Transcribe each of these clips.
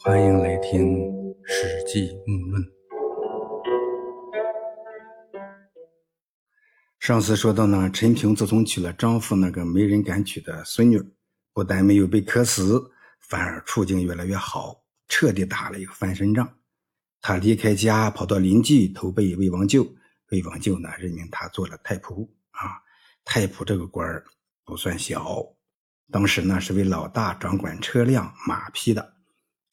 欢迎来听《史记木论》。上次说到呢，陈平自从娶了丈夫那个没人敢娶的孙女，不但没有被渴死，反而处境越来越好，彻底打了一个翻身仗。他离开家，跑到临济投奔魏王舅，魏王舅呢任命他做了太仆啊。太仆这个官儿不算小，当时呢是为老大掌管车辆马匹的。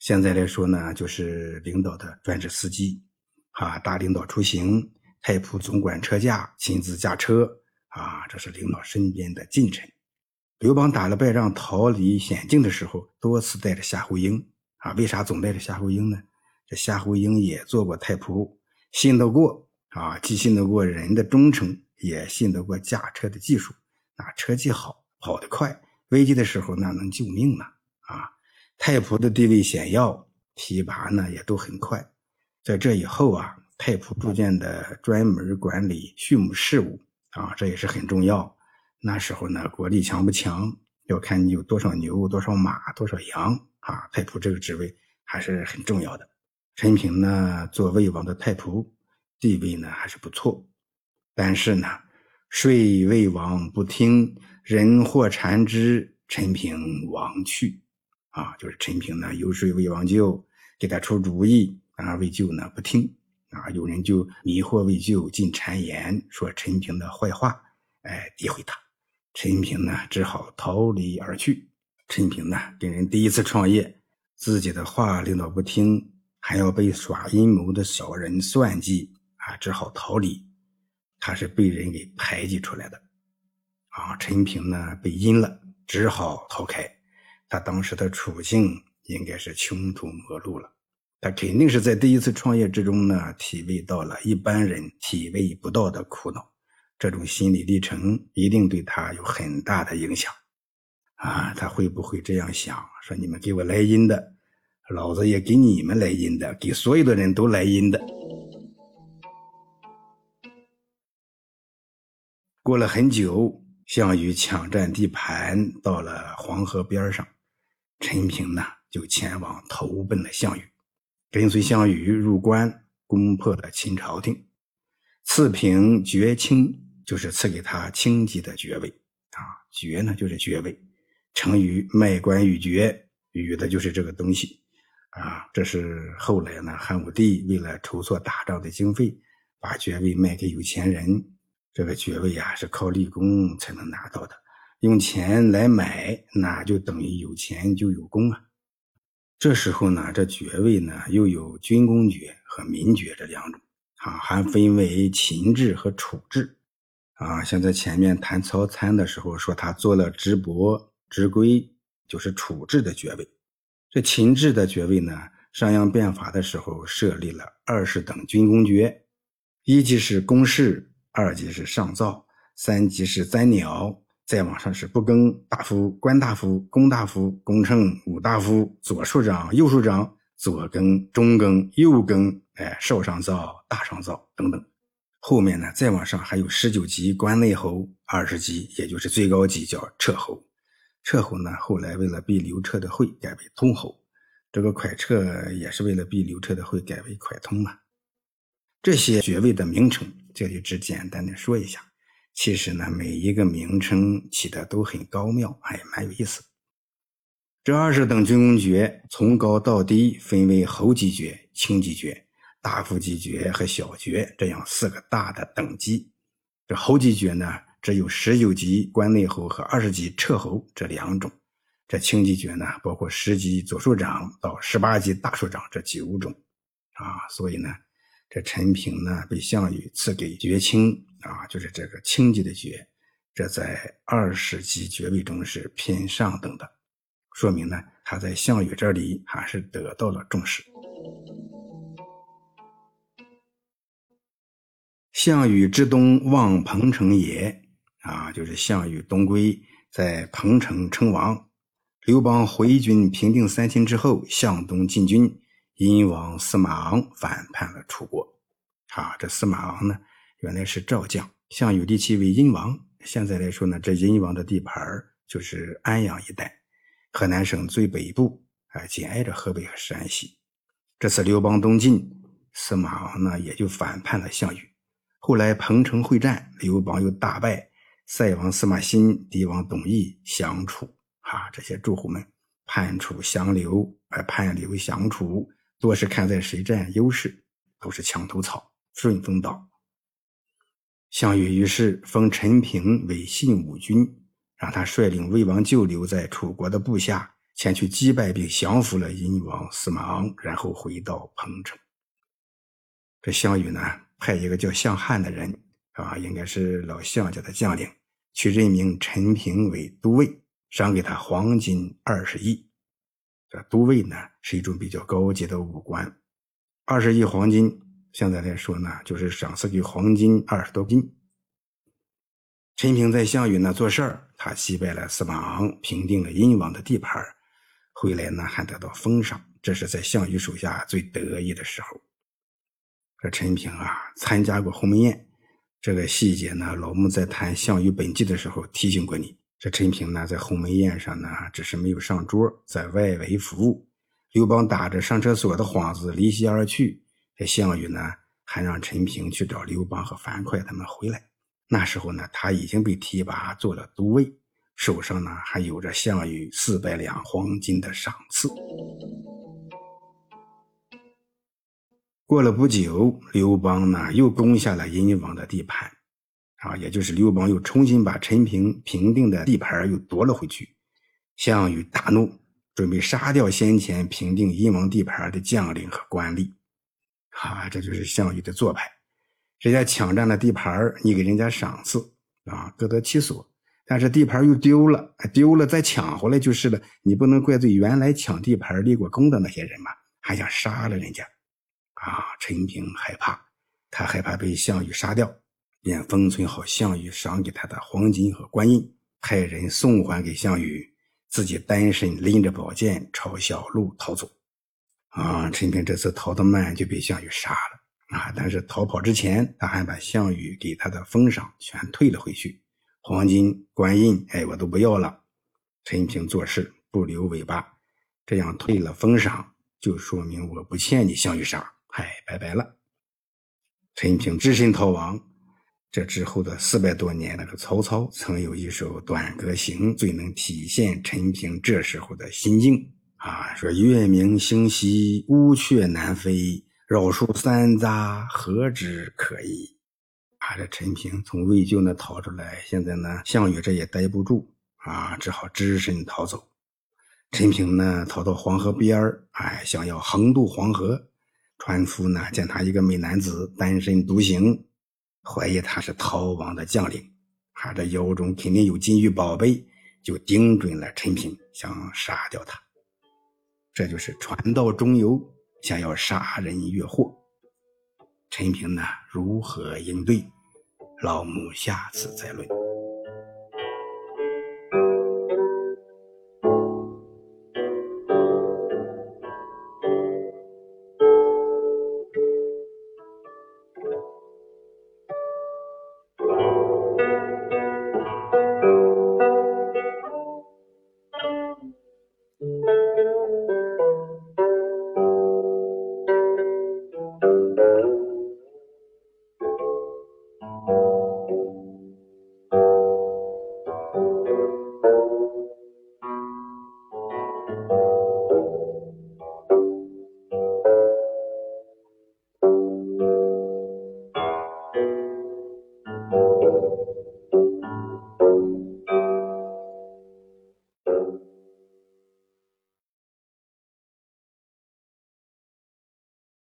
现在来说呢，就是领导的专职司机，啊，大领导出行，太仆总管车驾，亲自驾车，啊，这是领导身边的近臣。刘邦打了败仗，逃离险境的时候，多次带着夏侯婴，啊，为啥总带着夏侯婴呢？这夏侯婴也做过太仆，信得过，啊，既信得过人的忠诚，也信得过驾车的技术，那车技好，跑得快，危机的时候那能救命呢，啊。太仆的地位显要，提拔呢也都很快。在这以后啊，太仆逐渐的专门管理畜牧事务啊，这也是很重要。那时候呢，国力强不强，要看你有多少牛、多少马、多少羊啊。太仆这个职位还是很重要的。陈平呢，做魏王的太仆，地位呢还是不错。但是呢，睡魏王不听，人或缠之，陈平亡去。啊，就是陈平呢游说魏王舅，给他出主意，啊，魏舅呢不听，啊，有人就迷惑魏舅进谗言，说陈平的坏话，哎，诋毁他，陈平呢只好逃离而去。陈平呢跟人第一次创业，自己的话领导不听，还要被耍阴谋的小人算计，啊，只好逃离。他是被人给排挤出来的，啊，陈平呢被阴了，只好逃开。他当时的处境应该是穷途末路了，他肯定是在第一次创业之中呢，体味到了一般人体味不到的苦恼，这种心理历程一定对他有很大的影响。啊，他会不会这样想？说你们给我来阴的，老子也给你们来阴的，给所有的人都来阴的。过了很久，项羽抢占地盘，到了黄河边上。陈平呢，就前往投奔了项羽，跟随项羽入关，攻破了秦朝廷，赐平爵卿，就是赐给他卿级的爵位啊。爵呢，就是爵位，成语卖官与爵，与的就是这个东西啊。这是后来呢，汉武帝为了筹措打仗的经费，把爵位卖给有钱人。这个爵位啊，是靠立功才能拿到的。用钱来买，那就等于有钱就有功啊。这时候呢，这爵位呢又有军功爵和民爵这两种啊，还分为秦制和楚制啊。像在前面谈曹参的时候说他做了直伯、直归，就是楚制的爵位。这秦制的爵位呢，商鞅变法的时候设立了二十等军功爵，一级是公事，二级是上造，三级是簪鸟。再往上是不更大夫、官大夫、公大夫、公称、武大夫、左庶长、右庶长、左更、中更、右更，哎，少上造、大上造等等。后面呢，再往上还有十九级关内侯，二十级也就是最高级叫彻侯。彻侯呢，后来为了避刘彻的讳，改为通侯。这个蒯彻也是为了避刘彻的讳，改为蒯通嘛。这些爵位的名称，这里只简单的说一下。其实呢，每一个名称起的都很高妙，还蛮有意思。这二十等军功爵从高到低分为侯级爵、卿级爵、大夫级爵和小爵这样四个大的等级。这侯级爵呢，只有十九级关内侯和二十级彻侯这两种。这卿级爵呢，包括十级左庶长到十八级大庶长这九种。啊，所以呢，这陈平呢被项羽赐给爵卿。啊，就是这个轻级的爵，这在二十级爵位中是偏上等的，说明呢，他在项羽这里还是得到了重视。项羽之东望彭城也，啊，就是项羽东归，在彭城称王。刘邦回军平定三秦之后，向东进军，殷王司马昂反叛了楚国。啊，这司马昂呢？原来是赵将，项羽立其为殷王。现在来说呢，这殷王的地盘就是安阳一带，河南省最北部，啊，紧挨着河北和山西。这次刘邦东进，司马王呢也就反叛了项羽。后来彭城会战，刘邦又大败，塞王司马欣、狄王董翳降楚。啊，这些诸侯们叛楚降刘，而叛刘降楚，多是看在谁占优势，都是墙头草、顺风倒。项羽于是封陈平为信武君，让他率领魏王就留在楚国的部下，前去击败并降服了殷王司马昂，然后回到彭城。这项羽呢，派一个叫项汉的人，啊，应该是老项家的将领，去任命陈平为都尉。赏给他黄金二十亿，这都尉呢是一种比较高级的武官，二十亿黄金，现在来说呢就是赏赐给黄金二十多斤。陈平在项羽那做事儿，他击败了司马昂，平定了殷王的地盘，回来呢还得到封赏，这是在项羽手下最得意的时候。这陈平啊，参加过鸿门宴，这个细节呢，老穆在谈项羽本纪的时候提醒过你。这陈平呢，在鸿门宴上呢，只是没有上桌，在外围服务。刘邦打着上厕所的幌子离席而去。这项羽呢，还让陈平去找刘邦和樊哙他们回来。那时候呢，他已经被提拔做了都尉，手上呢还有着项羽四百两黄金的赏赐。过了不久，刘邦呢又攻下了殷王的地盘。啊，也就是刘邦又重新把陈平平定的地盘又夺了回去，项羽大怒，准备杀掉先前平定殷王地盘的将领和官吏。啊，这就是项羽的做派。人家抢占了地盘，你给人家赏赐，啊，各得其所。但是地盘又丢了，丢了再抢回来就是了。你不能怪罪原来抢地盘立过功的那些人嘛，还想杀了人家。啊，陈平害怕，他害怕被项羽杀掉。便封存好项羽赏给他的黄金和官印，派人送还给项羽，自己单身拎着宝剑朝小路逃走。啊，陈平这次逃得慢，就被项羽杀了。啊，但是逃跑之前，他还把项羽给他的封赏全退了回去，黄金、官印，哎，我都不要了。陈平做事不留尾巴，这样退了封赏，就说明我不欠你项羽啥，嗨，拜拜了。陈平只身逃亡。这之后的四百多年，那个曹操曾有一首《短歌行》，最能体现陈平这时候的心境啊，说：“月明星稀，乌鹊南飞，绕树三匝，何枝可依？”啊，这陈平从魏咎那逃出来，现在呢，项羽这也待不住啊，只好只身逃走。陈平呢，逃到黄河边儿，哎，想要横渡黄河，船夫呢，见他一个美男子，单身独行。怀疑他是逃亡的将领，他这腰中肯定有金玉宝贝，就盯准了陈平，想杀掉他。这就是传道中游想要杀人越货。陈平呢如何应对？老母下次再论。